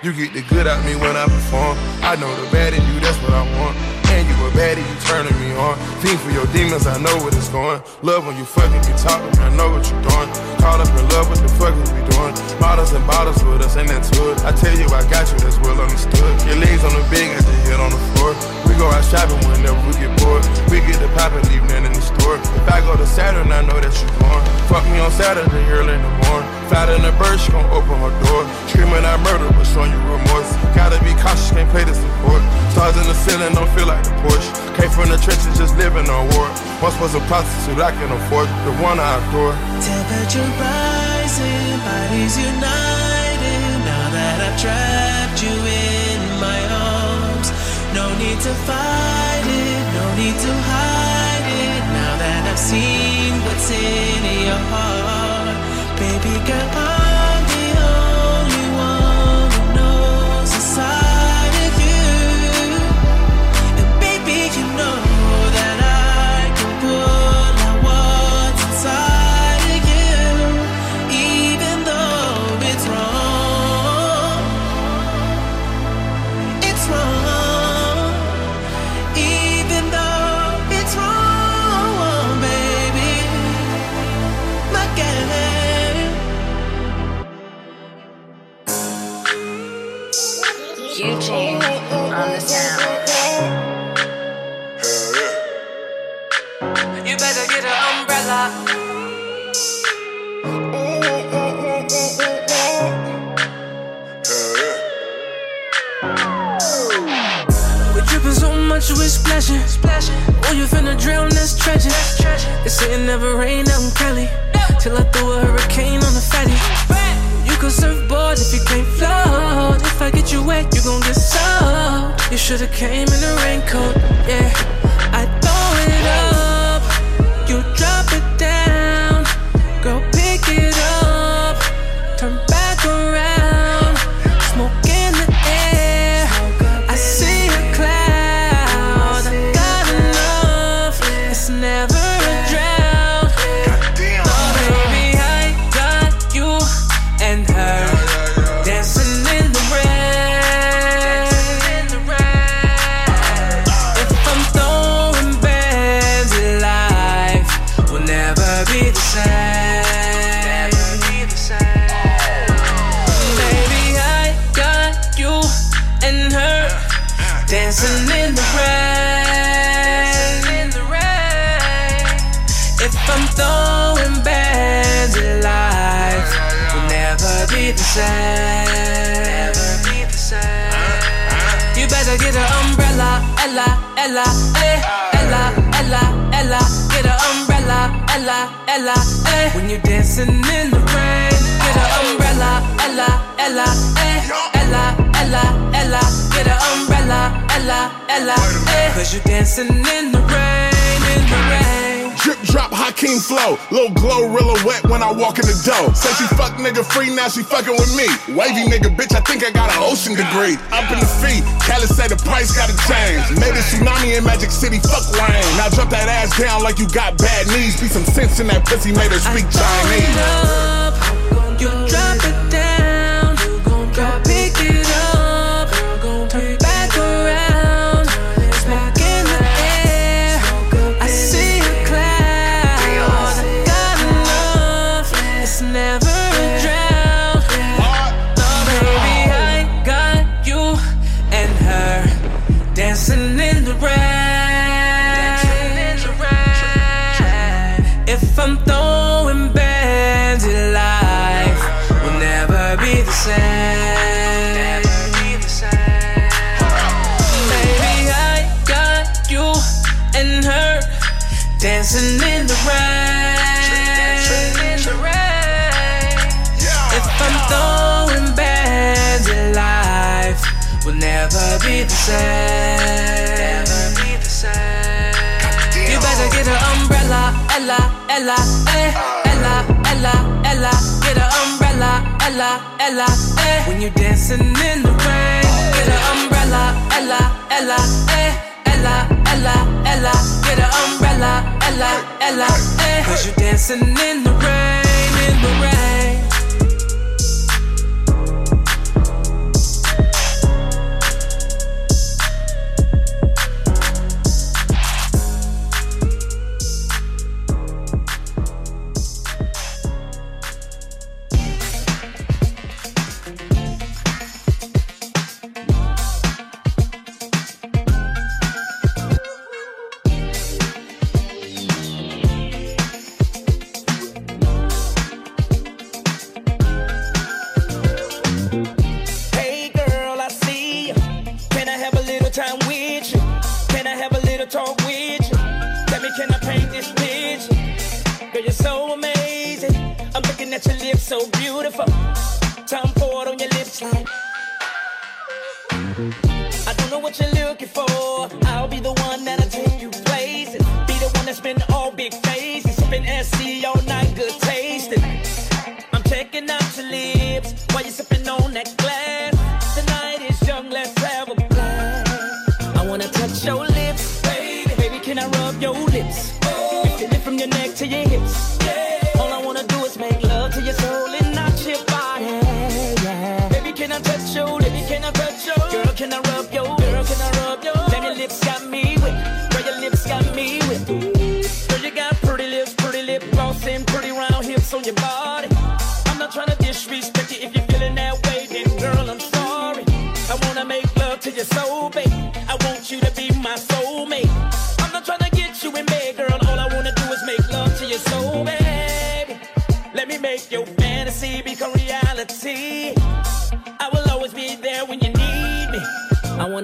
You get the like the Porsche. Came from the trenches, just living on war. Once was a prostitute, I can afford the one I adore. Temperature rising, bodies united. Now that I've trapped you in my arms, no need to fight it, no need to hide it. Now that I've seen what's in your heart, baby girl. much we splashing, splashing. Oh, you finna drown, that's tragic. That's tragic. They say it never rained out in Cali. No. Till I threw a hurricane on the fatty. Right. You can surfboard if you can't float. If I get you wet, you gon' get soaked. You should've came in a raincoat, yeah. Ella, eh. When you're dancing in the rain, get an umbrella, Ella, Ella, eh, Ella, Ella, Ella. Get an umbrella, Ella, Ella, eh. Cause you're dancing in the rain, drop Hakeem flow. Little glow real wet when I walk in the door. Say she fuck nigga free, now she fucking with me. Wavy nigga, bitch, I think I got an ocean degree. Up in the feet, Cali say the price gotta change. Made a tsunami in Magic City, fuck rain. Now drop that ass down like you got bad knees. Be some sense in that pussy, made her speak Chinese. you drop it dancing in the rain. If I'm throwing bands at life, will never be the same. You better get an umbrella, Ella, Ella, eh, Ella, Ella, Ella. Get an umbrella, Ella, Ella, eh. When you're dancing in the rain, get an umbrella, Ella, Ella, eh, Ella, Ella, Ella. Get an umbrella, Ella, Ella, eh. Cause you're dancing in the rain, in the rain.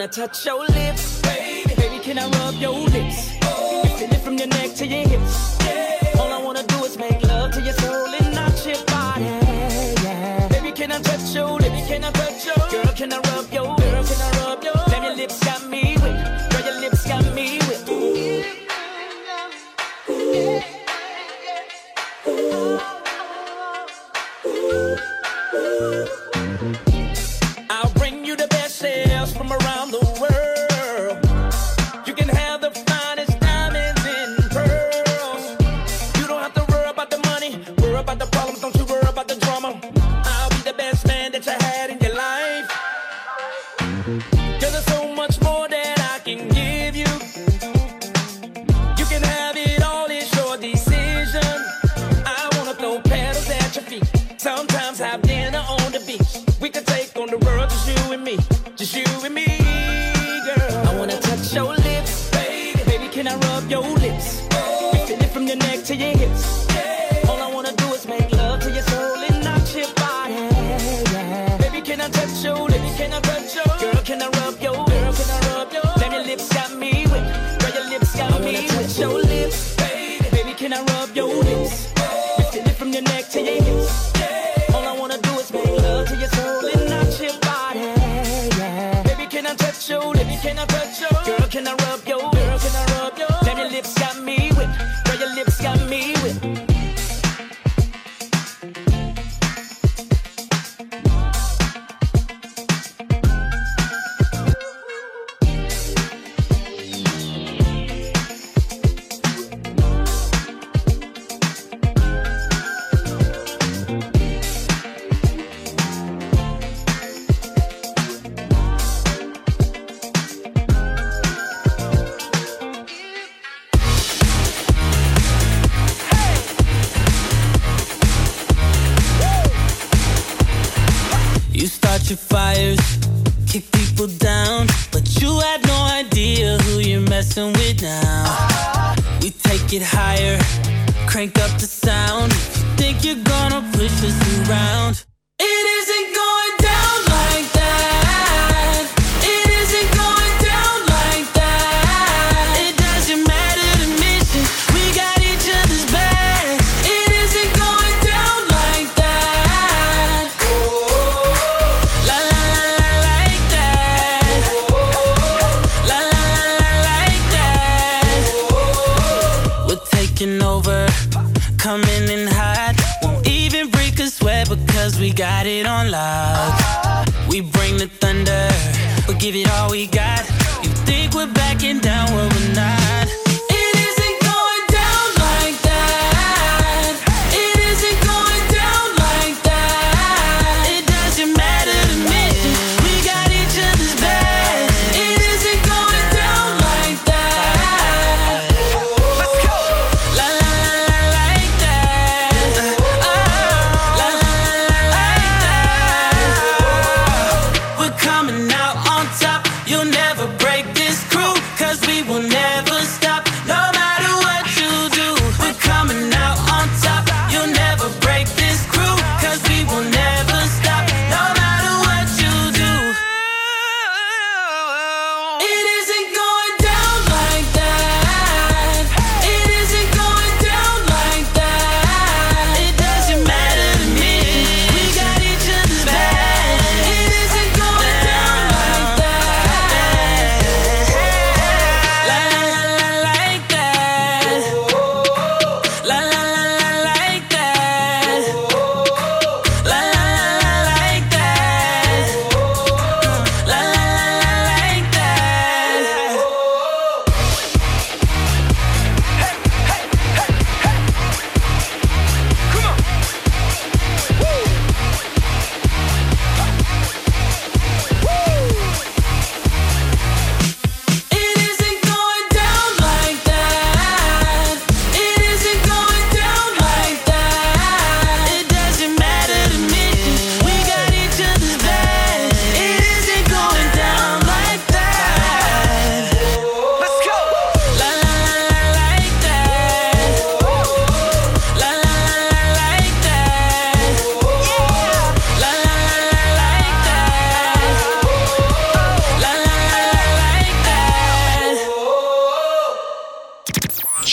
I touch your lips? Baby, baby can I rub your lips? Oh. Feel it from your neck to your hips I rub your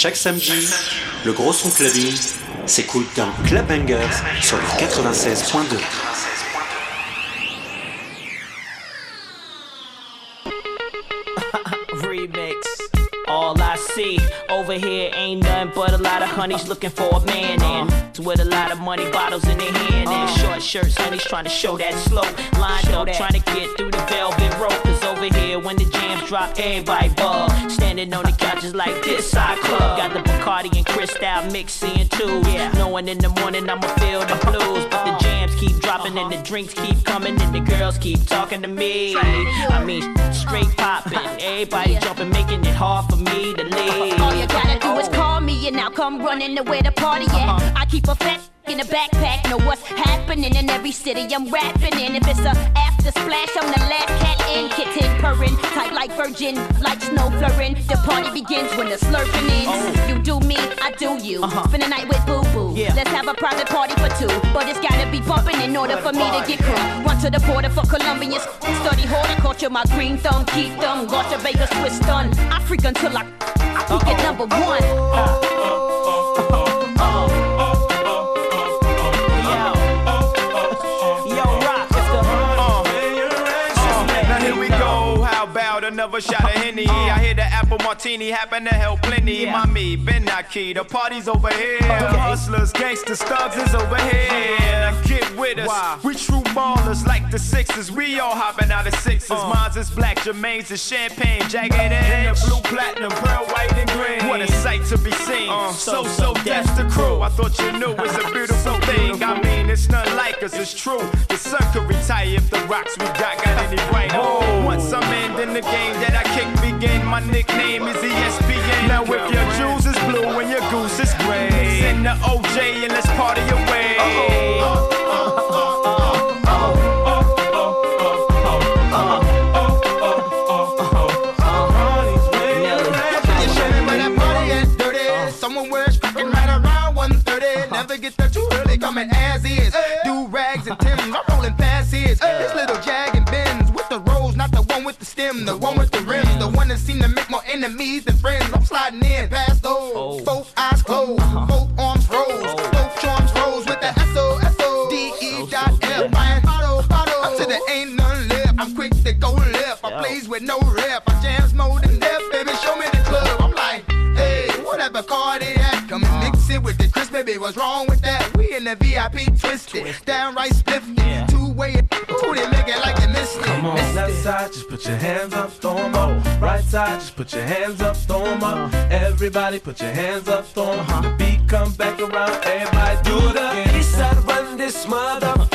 Chaque samedi, le gros son clubbing s'écoute dans Club Bangers sur le 96.2. see over here ain't nothing but a lot of honeys looking for a man and with a lot of money bottles in their hand and short shirts honeys trying to show that slow. Lined up trying to get through the velvet rope. Cause over here when the jams drop everybody ball. Standing on the couches like this side club. Got the Bacardi and Cristal mixing too. Yeah. Knowing in the morning I'ma feel the blues. But the jams keep dropping and the drinks keep coming and the girls keep talking to me. I mean straight popping. Everybody jumping making it hard for me to leave all you gotta do is call me and I'll come running to where the party at. Uh-huh. I keep a fat in a backpack, know what's happening in every city I'm rapping in. If it's a after splash, I'm the last cat in, kitten purring, tight like virgin, like snow flurring. The party begins when the slurping ends. Oh. You do me, I do you. Uh-huh. Spend the night with boo boo. Yeah. Let's have a private party for two, but it's gotta be bumping in order for me to get crunk. Run to the border for Colombians, study horticulture, my green thumb, keep them. Go to Vegas, twist done. I freak until I, I at number one. Uh, another shot of Henny. I hear the apple martini happen to help plenty. Yeah. Mommy, been not key. The party's over here. Okay. Hustlers, gangsters, thugs is over here. Now get with us. Wow. We true ballers like the Sixers. We all hopping out of Sixers. Uh. Mine's is black, Jermaine's is champagne. Jagged edge. The blue, platinum, pearl, white, and green. What a sight to be seen. Uh. So, so, that's the crew. I thought you knew it's a beautiful thing. I mean, it's not like us, it's true. The sun could retire if the rocks we got got any right. Oh. Once I'm in, then the game that I kick begin. My nickname is ESPN. Now if your jewels is blue and your goose is gray, send the OJ and let's party away. Someone What's wrong with that? We in the VIP twisted, downright spliffed, yeah. two way, two they make it like they missed it. Come on, left side, just put your hands up, throw up. Right side, just put your hands up, throw up. Everybody put your hands up, throw up. Uh-huh. The beat come back around, everybody do the east side, run this mother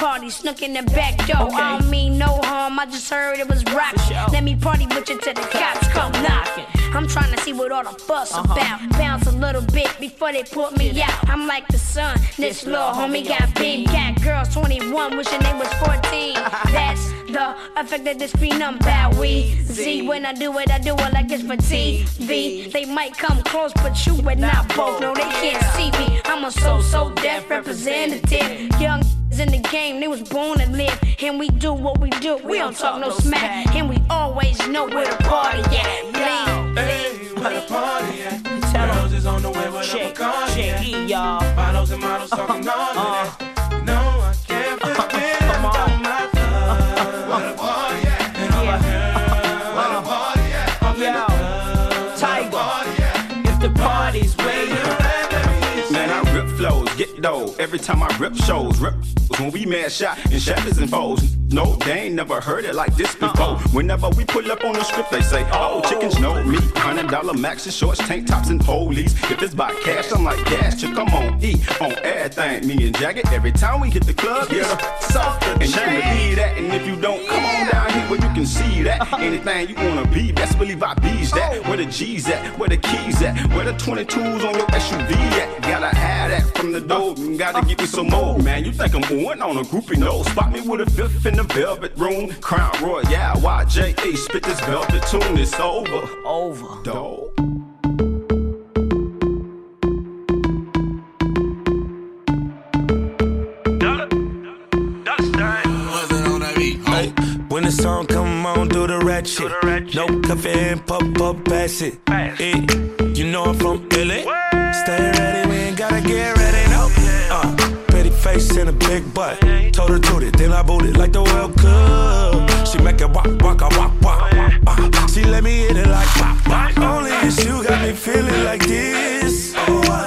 party, snuck in the back door. I don't mean no harm, I just heard it was rock. Let me party with you till the cops come knocking. I'm trying to see what all the fuss uh-huh. about. Bounce a little bit before they put me out. I'm like the sun, this little homie got big cat girls 21, wishing they was 14. That's the effect of this phenom bad we Z when I do it, I do it like it's for TV. They might come close, but you and not both. No, they can't see me. I'm a So So Def representative. Young in the game, they was born to live. And we do what we do. We don't talk no smack. And we always know where the party at. Lean, Hey, where the party at? Girls is on the way with a Bacardi at. y'all. Bottles and models talking uh-huh. all of that. Uh-huh. Every time I rip shows, rip when we mad shot and shatters and foes. No, they ain't never heard it like this before. Whenever we pull up on the script, they say, Oh, chickens know me. Hundred dollar maxes, shorts, tank tops, and polies. If it's by cash, I'm like cash. Chick, come on, E on everything. Me and Jagged, every time we hit the club, get a softer. And you can believe that. And if you don't, come on down here where you can see that. at. Anything you wanna be, best believe I bees that. Oh. Where the G's at, where the keys at, where the 22s on your SUV at. Gotta have that from the door, uh-huh. gotta get me some more, man. You think I'm going on a groupie? No, spot me with a fifth in the velvet room. Crown Royal, yeah, YJA, spit this velvet tune, it's over. Over. Dog. When the song come on, do the ratchet. No coffee and pop up, pass it. Eh, you know I'm from LA. Stay ready, we ain't gotta get ready, no. Pretty face and a big butt. Told her to it, then I booed it like the World Cup. She make it walk, walk, walk, walk. Uh, she let me hit it like pop, pop. Only if you got me feeling like this. Oh,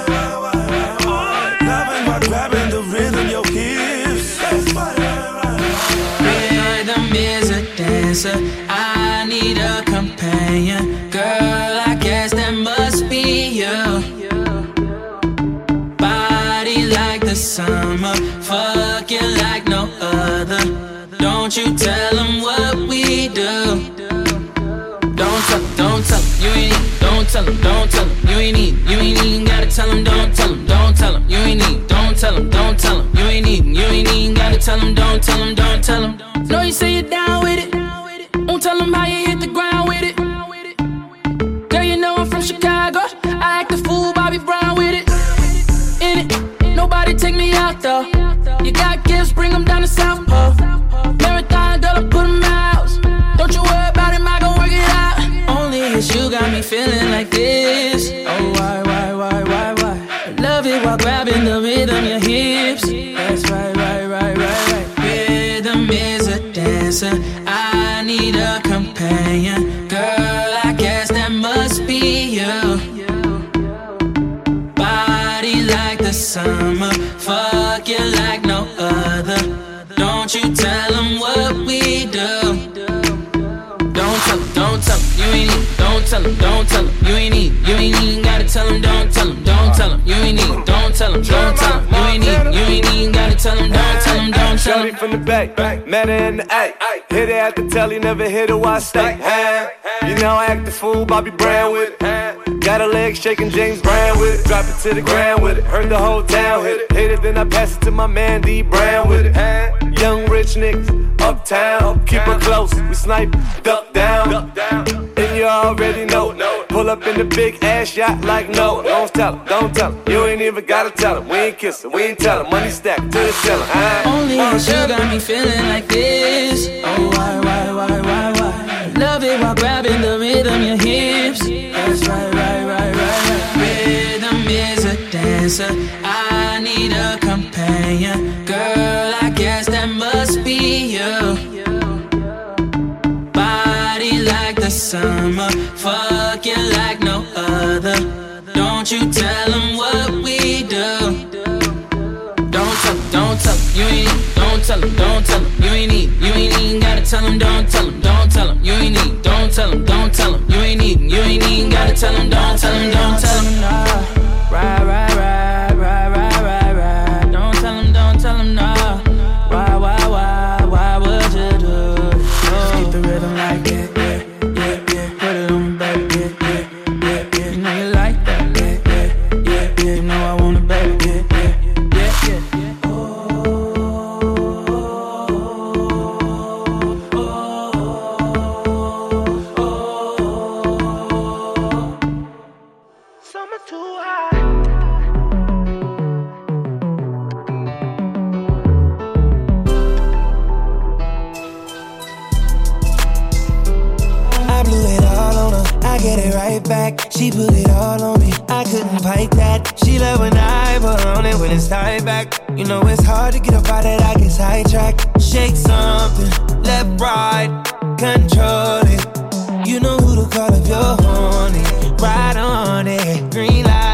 you ain't need. Don't tell 'em, don't tell 'em, you ain't need. You ain't even gotta tell 'em, don't tell 'em, don't tell 'em, you ain't need. Don't tell 'em, don't tell 'em, you ain't need. You ain't even gotta tell 'em, don't tell 'em, don't tell 'em. Know you say you're down with it. Won't tell 'em how you hit the ground with it. Girl, you know I'm from Chicago. I act a fool, Bobby Brown with it. In it, nobody take me out though. Feeling like this. Oh, why, why, why, why, why? Love it while grabbing the rhythm, your hips. That's right, right, right, right, right. Rhythm is a dancer. I need a companion. Girl, I guess that must be you. Body like the summer. Fuck you like no other. Don't you tell them what we do. Don't tell don't tell you ain't. Don't tell 'em, don't tell 'em, you ain't need. You ain't even gotta tell 'em, don't tell 'em, don't tell 'em, you ain't need. Don't tell 'em, don't tell 'em, you ain't need. You ain't even gotta tell 'em, don't tell 'em, don't tell 'em. Shorty from the back, met her in the A. Hit it at the telly, never hit her while I stay. You know I act the fool, Bobby Brown with it. Got her legs shaking, James Brown with it. Drop it to the ground with it. Heard the whole town hit it. Hit it, then I pass it to my man D Brown with it. Young rich niggas, uptown, keep her close. We snipe, duck down. And you already know. Pull up in the big ass yacht like no. Don't tell 'em, don't tell 'em. You ain't even gotta tell 'em. We ain't kissing, we ain't tell 'em. Money stacked to the ceiling. Only cause you got me feeling like this. Oh, why, why, why, why, why? Love it while grabbing the rhythm, your hips. That's right, right, right, right, right. Rhythm is a dancer. I need a companion. Girl, I guess that must be you. Summer. Fuck you like no other. Don't you tell them what we do. Don't tell 'em, don't tell 'em, you ain't. Don't tell 'em, don't tell 'em, you ain't need. You ain't even gotta tell 'em, don't tell 'em, don't tell 'em, you ain't need. Don't tell 'em, don't tell 'em, you ain't need. You ain't even gotta tell 'em, don't tell 'em, don't tell 'em. Right, right, right, right, Fight that. She love when I put on it when it's tied back. You know it's hard to get up out that. I get sidetracked. Shake something, left, right, control it. You know who to call if you're horny. Ride on it, green light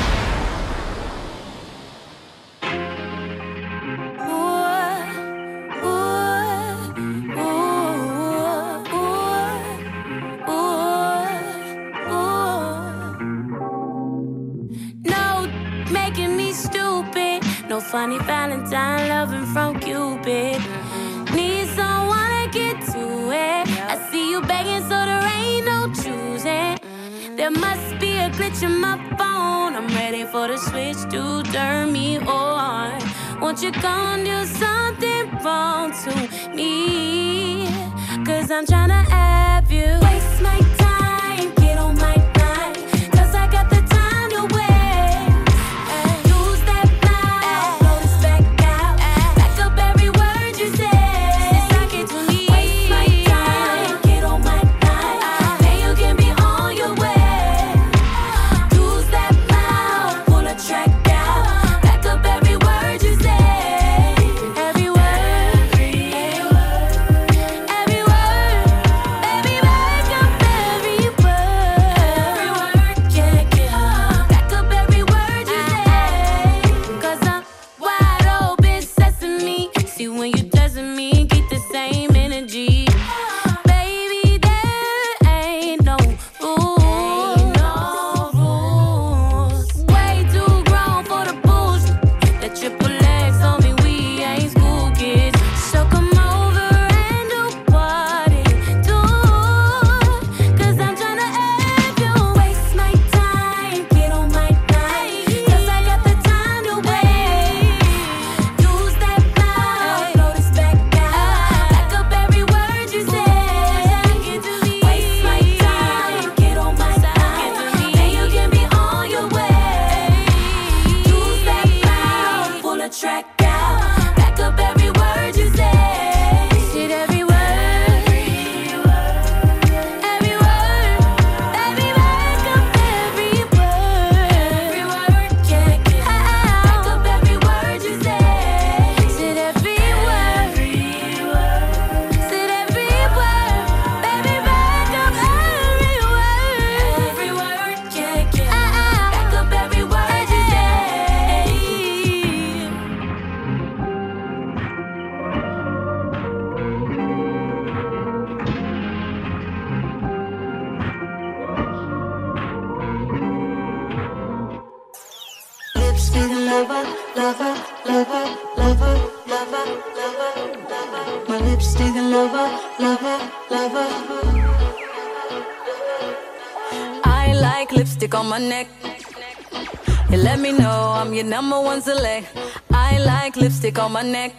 lipstick on my neck.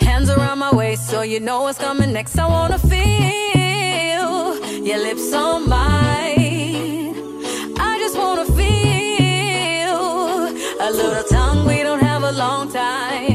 Hands around my waist, so you know what's coming next. I wanna feel your lips on mine. I just wanna feel a little tongue, we don't have a long time.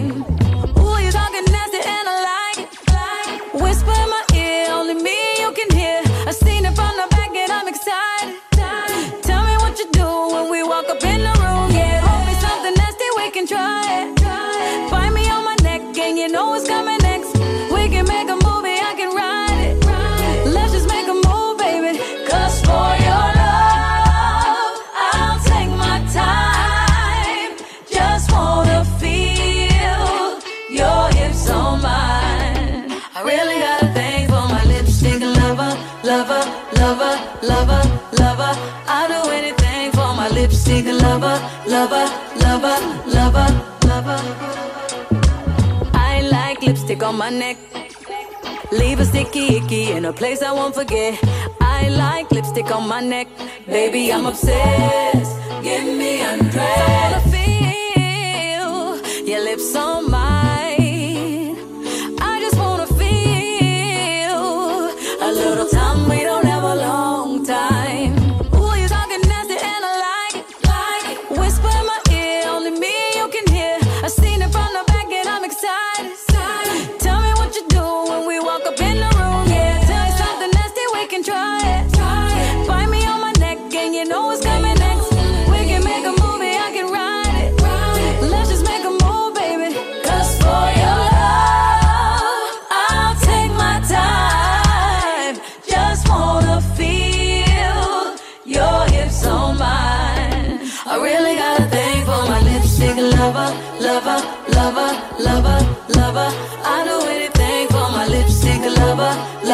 lover, lover, lover, lover. I like lipstick on my neck. Leave a sticky icky in a place I won't forget. I like lipstick on my neck. Baby, I'm obsessed. Give me undressed. That's all I feel. Your lips on my.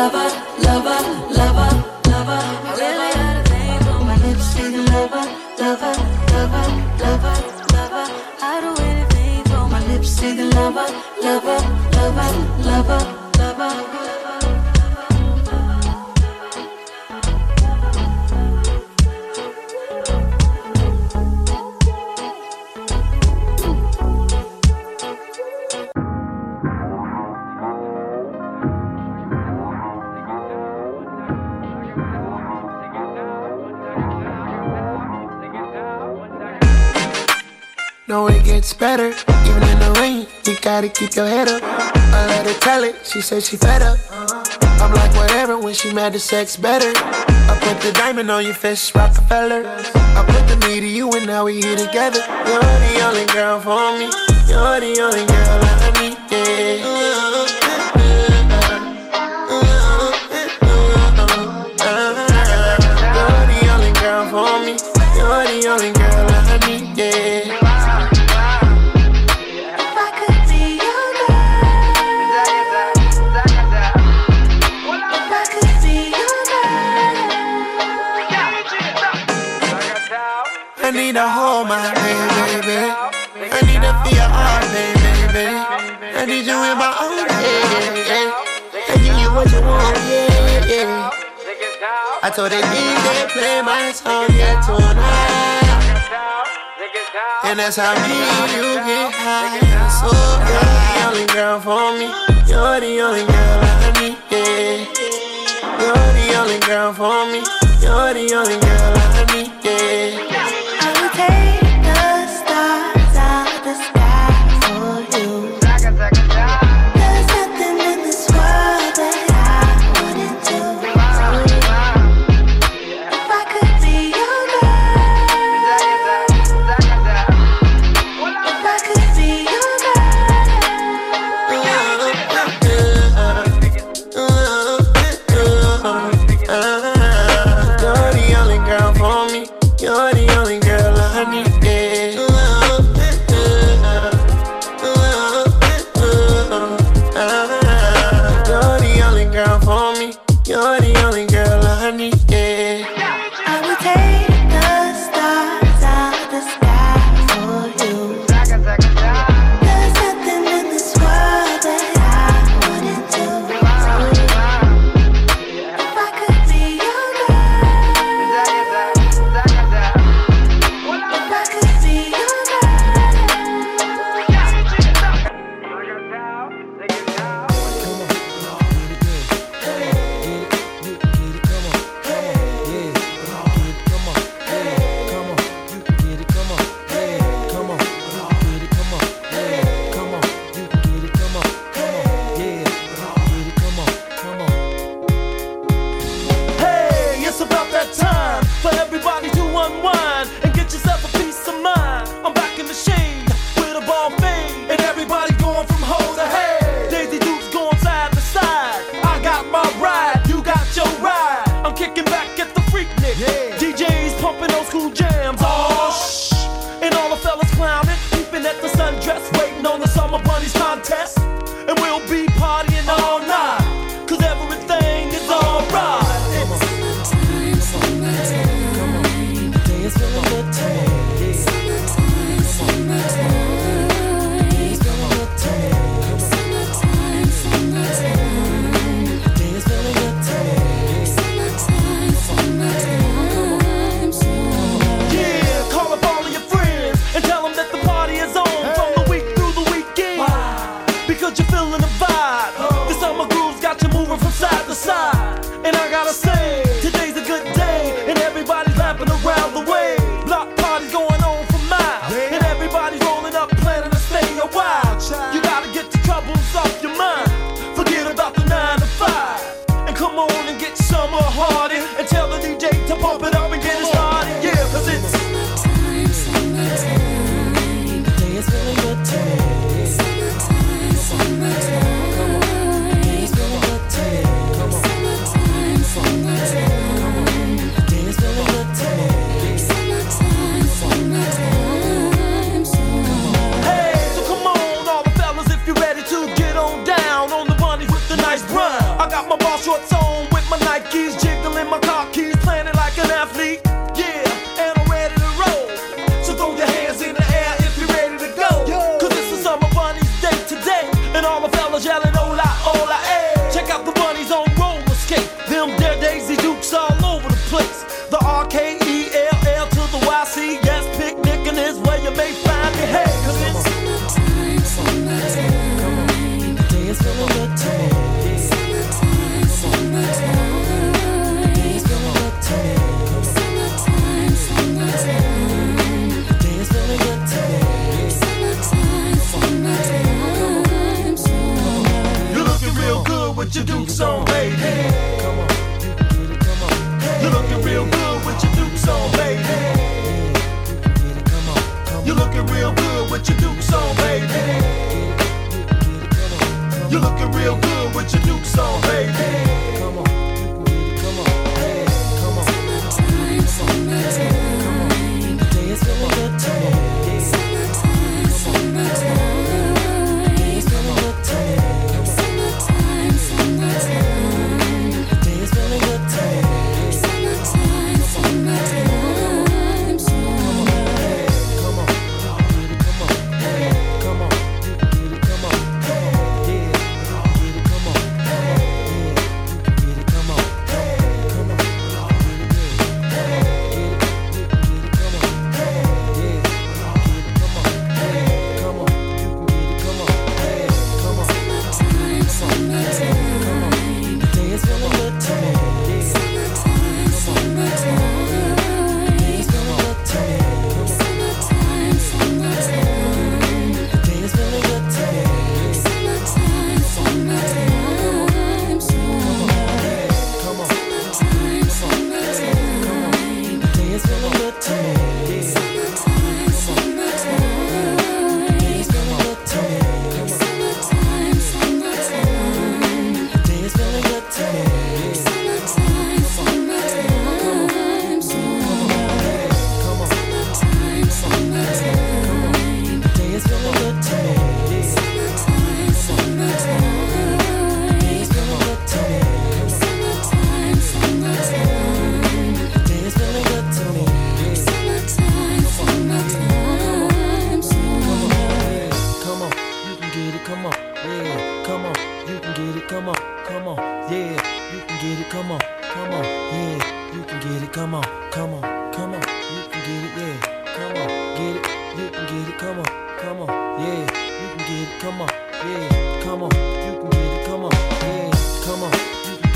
Lover, lover, lover, lover. I really got a thing for my lipstick lover, lover, lover, lover, lover. I do anything for my lipstick lover, lover, lover, gets better, even in the rain. You gotta keep your head up. I let her tell it, she said she fed up. I'm like, whatever, when she mad, the sex better. I put the diamond on your fist, Rockefeller. I put the me to you, and now we here together. You're the only girl for me. You're the only girl I need, told that DJ play my song, yeah, tonight. And that's how me and you get high. So you're the only girl for me. You're the only girl I need, yeah. You're the only girl for me. You're the only girl I need, yeah. Come on, come on, yeah, you can get it. Come on, yeah, come on, you can get it. Come on, yeah, come on, you.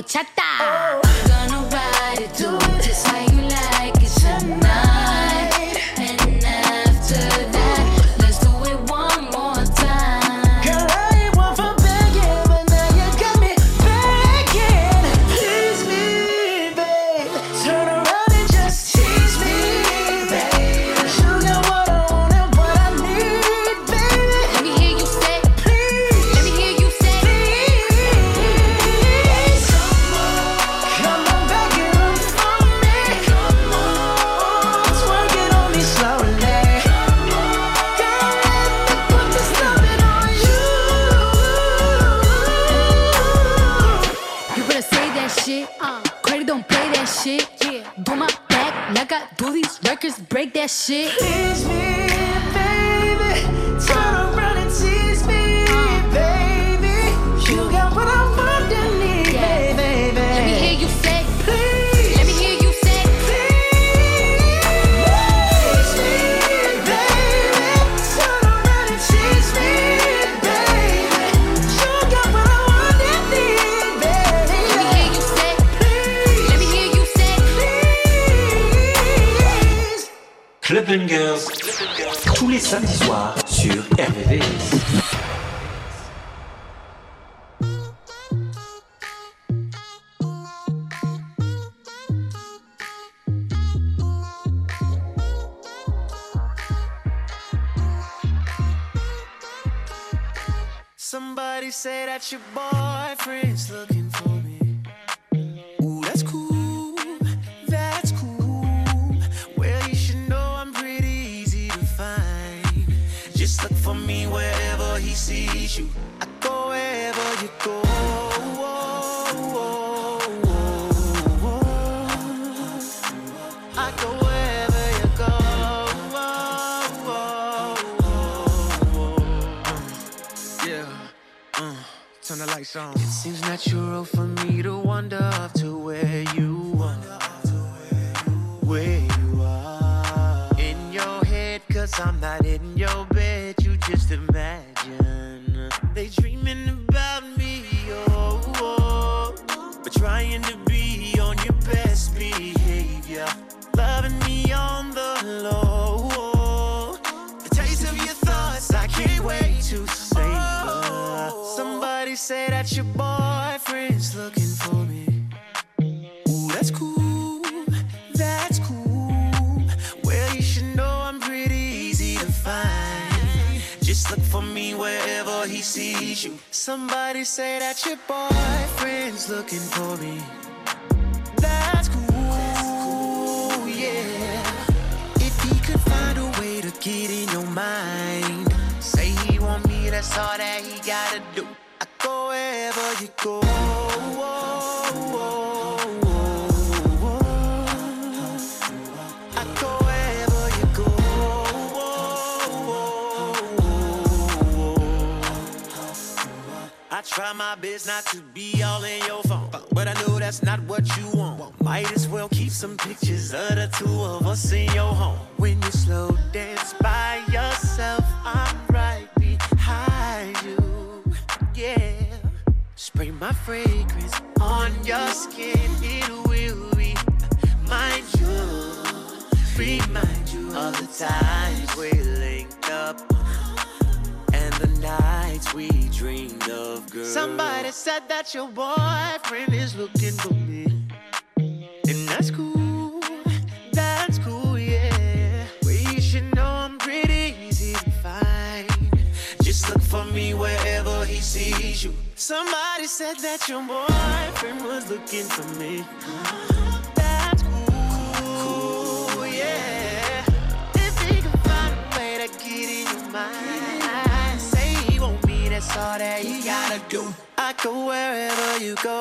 っちゃった。Somebody say that your boyfriend's looking for me. Ooh, that's cool. That's cool. Well, you should know I'm pretty easy to find. Just look for me wherever he sees you. Turn the lights on. It seems natural for me to wander up to where you say that your boyfriend's looking for me. Try my best not to be all in your phone, but I know that's not what you want. Might as well keep some pictures of the two of us in your home. When you slow dance by yourself, I'm right behind you. Yeah, spray my fragrance on your skin. It will remind you, remind you of the times we linked up nights we dreamed of, girl. Somebody said that your boyfriend is looking for me. And that's cool, that's cool, yeah. Well, you should know I'm pretty easy to find. Just look for me wherever he sees you. Somebody said that your boyfriend was looking for me. That's cool, yeah. If he can find a way to get in your mind, that's all that you gotta do. I go wherever you go.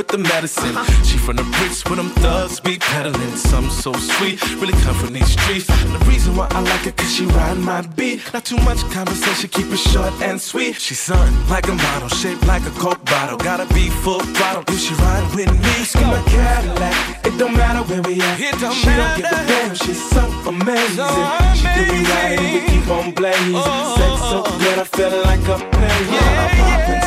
with the medicine. She from the bricks with them thugs be peddling. Some so sweet, really come from these streets. And the reason why I like her, cause she ride my beat. Not too much conversation, keep it short and sweet. She's sun like a model, shaped like a coke bottle. Gotta be full throttle if she ride with me. In my Cadillac, it don't matter where we at. It don't she matter. don't give a damn, she's so amazing. So amazing. She do me right we keep on blazing. Oh. Sex so good, I feel like a pain. Yeah,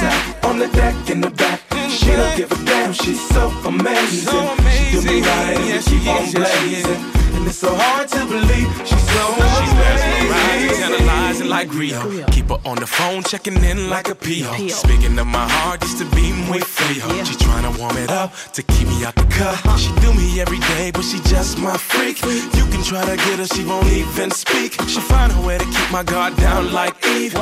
yeah. On the deck in the back. She don't give a damn, she's so amazing. So amazing. She do me right and she we keep on blazing. And it's so hard to believe she's so she's amazing. Tantalizing like Rio. Keep her on the phone, checking in like a PO. Speaking of my heart, used to be muy frio. She trying to warm it up to keep me out the cut. She do me every day, but she just my freak. You can try to get her, she won't even speak. She find a way to keep my guard down like Eve.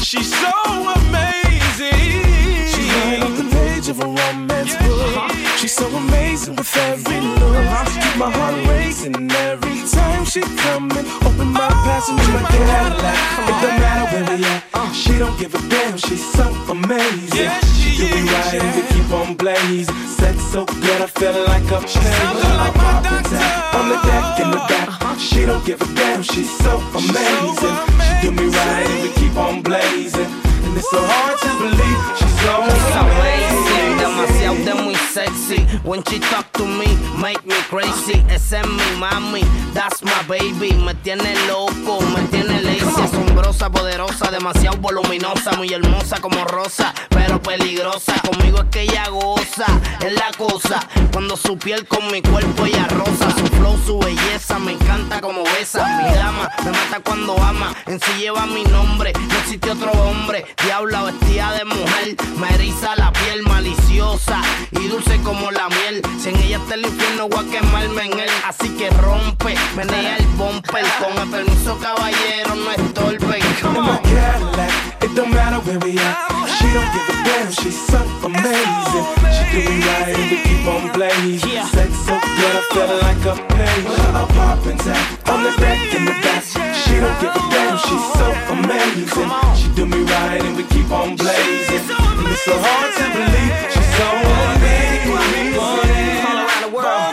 She's so amazing. She's page of a romance book. She's so amazing with every look. Keep my heart racing every time she come and open my passenger my Cadillac. It don't matter where we at. She don't give a damn. She's so amazing. She do me right and we keep on blazing. Sex so good, I feel like a pain. I'm popping tap on the deck in the back. She don't give a damn. She's so amazing. She do me right and we keep on blazing. And it's so hard to believe she's so amazing, sexy. When she talk to me, make me crazy. Esa es mi mami, that's my baby. Me tiene loco, me tiene lazy. Asombrosa, poderosa, demasiado voluminosa. Muy hermosa como rosa, pero peligrosa. Conmigo es que ella goza, es la cosa. Cuando su piel con mi cuerpo ella rosa. Su flow, su belleza, me encanta como besa. Mi dama, me mata cuando ama. En sí lleva mi nombre, no existe otro hombre. Diabla vestida de mujer, me eriza la piel maliciosa y como la miel. Si en ella está el infierno, voy a quemarme en él. Así que rompe, menea el bumper. Con el permiso, caballero, no estorbe. Come on. Cadillac, it don't matter where we at. She don't give a damn, she's so amazing. She do me right and we keep on blazing. Sex so good, I feel like a pain. I'm popping tap on the deck in the back. She don't give a damn, she's so amazing. She do me right and we keep on blazing. And it's so hard to believe she's so amazing. All around the world.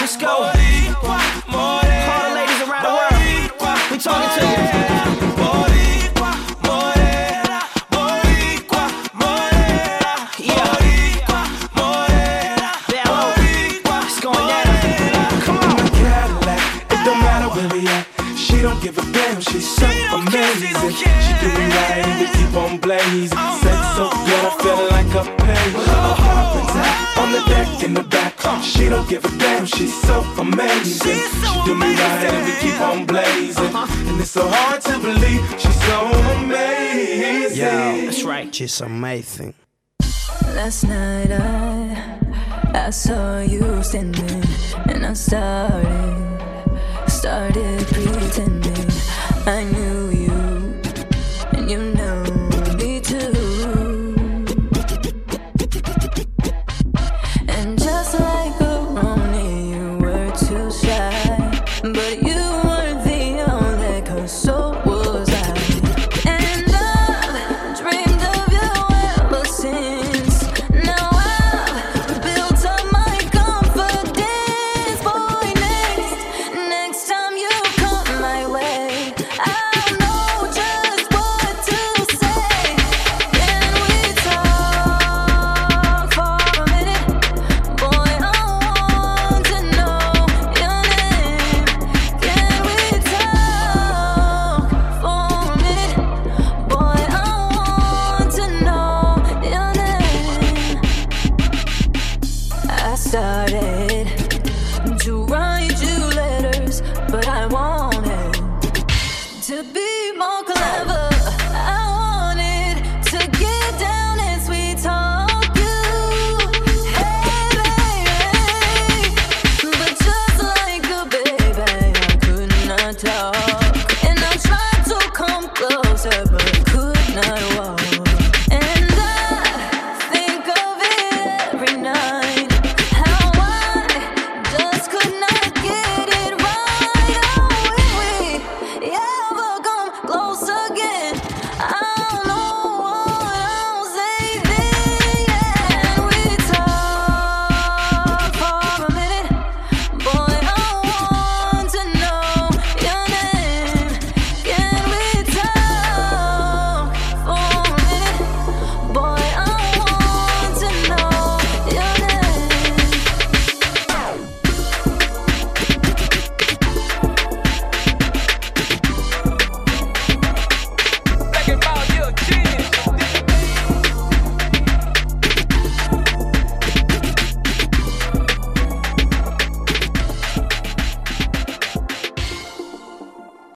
Let's go. All the ladies around the world. We talking to you. Cadillac, don't matter where we at. She don't give a damn, she's so amazing. She do me right keep on blazing. Sex so good, I feel like a pain. I'm popping tap on the deck in the back. She don't give a damn, she's so amazing. She do me right and we keep on blazing. And it's so hard to believe she's so amazing. Yo, that's right. She's amazing. Last night I I saw you standing and I started started pretending I knew you